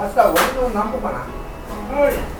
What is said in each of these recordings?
明日は割と何歩かな。はい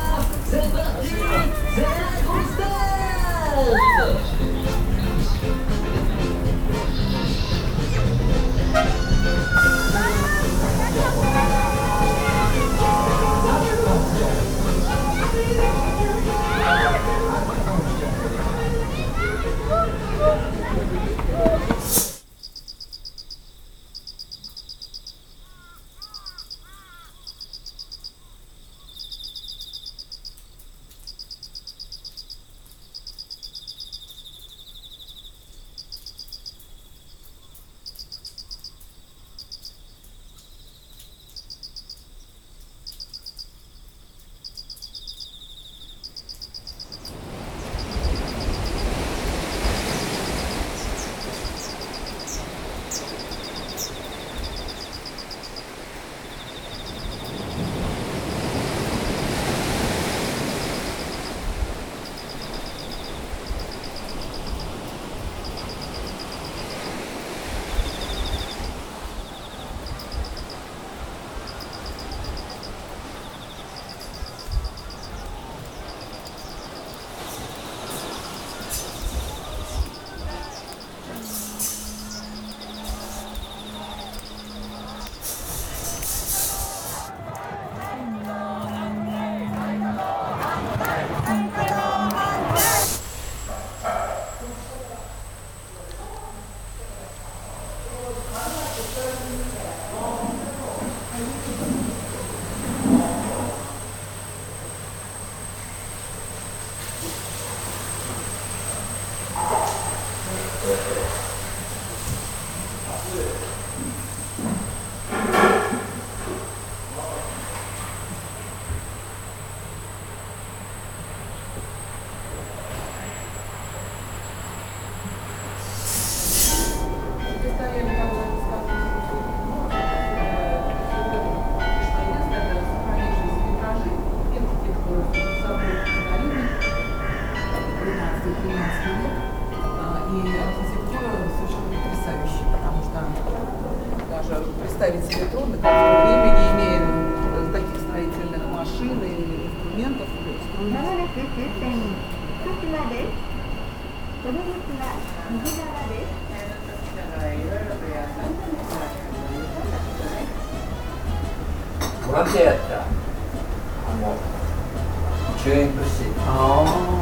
Thank you. 绝对不行。哦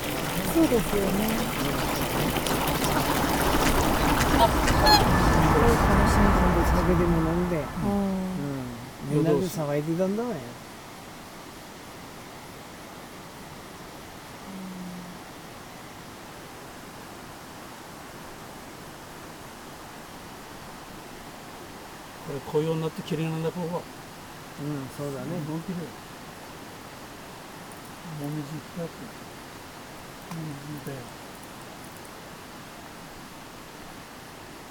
そうですよね。この新んで酒でも飲んで、うん、みんなで騒いでたんだわよ。紅葉になって綺麗なんだここ。うん、そうだね。本気で。もみいっぱいあって。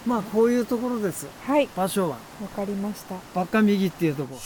まあこういうところです。はい、場所は。わかりました。ばっか右っていうとこ。で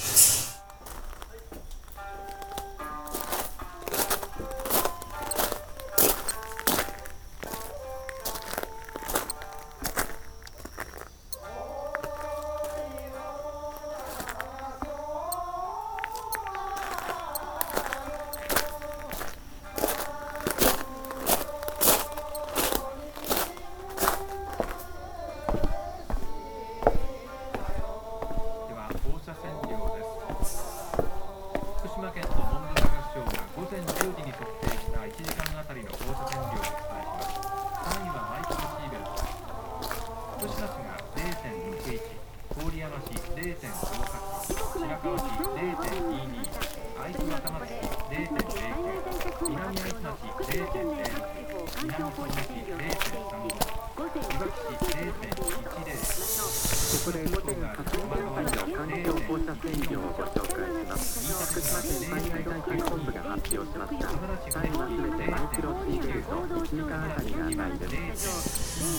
県災害対策本部が発表しました。3位はすべてマイクロシーベルト1時間あたりがないです。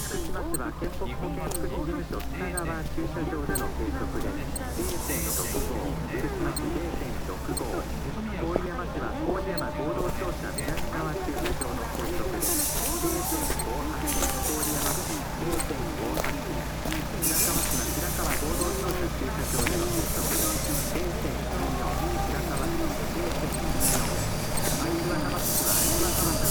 福島市は県北保健福祉事務所北川駐車場での計測で0.65、福島市0.65、郡山市は郡山合同庁舎南側駐車場の計測で0.58、郡山市0.58、白川市は白川合同庁舎駐車場での計測で0.24、Thank you.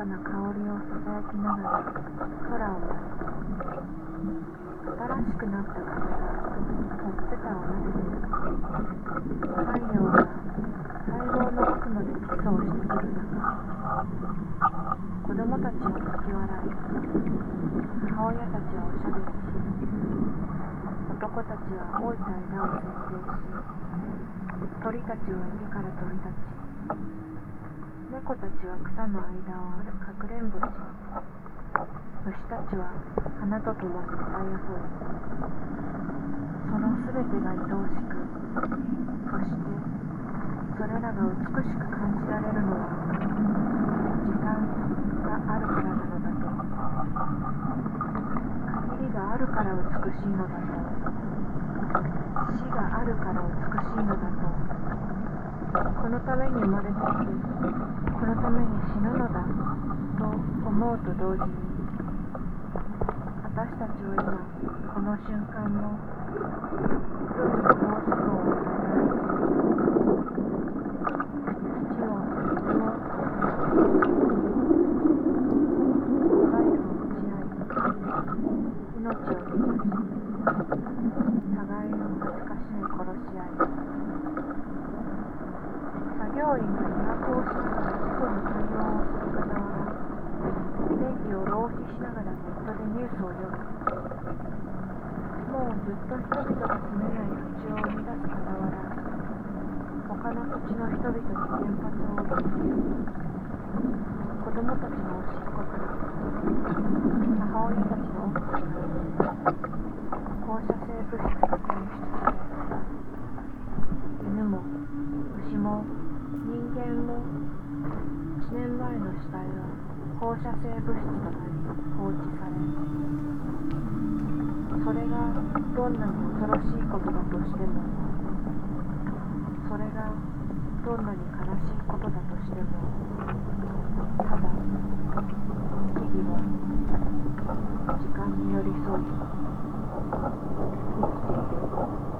輝きながら空を見新しくなった風がほっぺたを撫でてる太陽が細胞の奥までキスをしてくる中子供たちは吹き笑い母親たちはおしゃべりし男たちは老いた枝を剪定し鳥たちは家から飛び立ち猫たちは草の間をかくれんぼし虫たちは花とともに歌い遊ぶそのすべてが愛おしくそしてそれらが美しく感じられるのは時間があるからなのだと限りがあるから美しいのだと。死があるから美しいのだと。このために生まれてきこのために死ぬのだと思うと同時に私たちは今この瞬間の一人の法則を与えられている土を水を愛を打ち合い命を生み出し互いの恥ずかしい殺し合い作業員が医学をしながら事故に対応をする傍ら電気を浪費しながらネットでニュースを読むもうずっと人々が住めない土地を生み出す傍ら他の土地の人々に原発を送りつける子供たちのおしっこから母親たちの奥から放射性物質が検出され犬も牛も人間も1年前の死体は放射性物質となり放置されそれがどんなに恐ろしいことだとしてもそれがどんなに悲しいことだとしてもに寄り添い生きている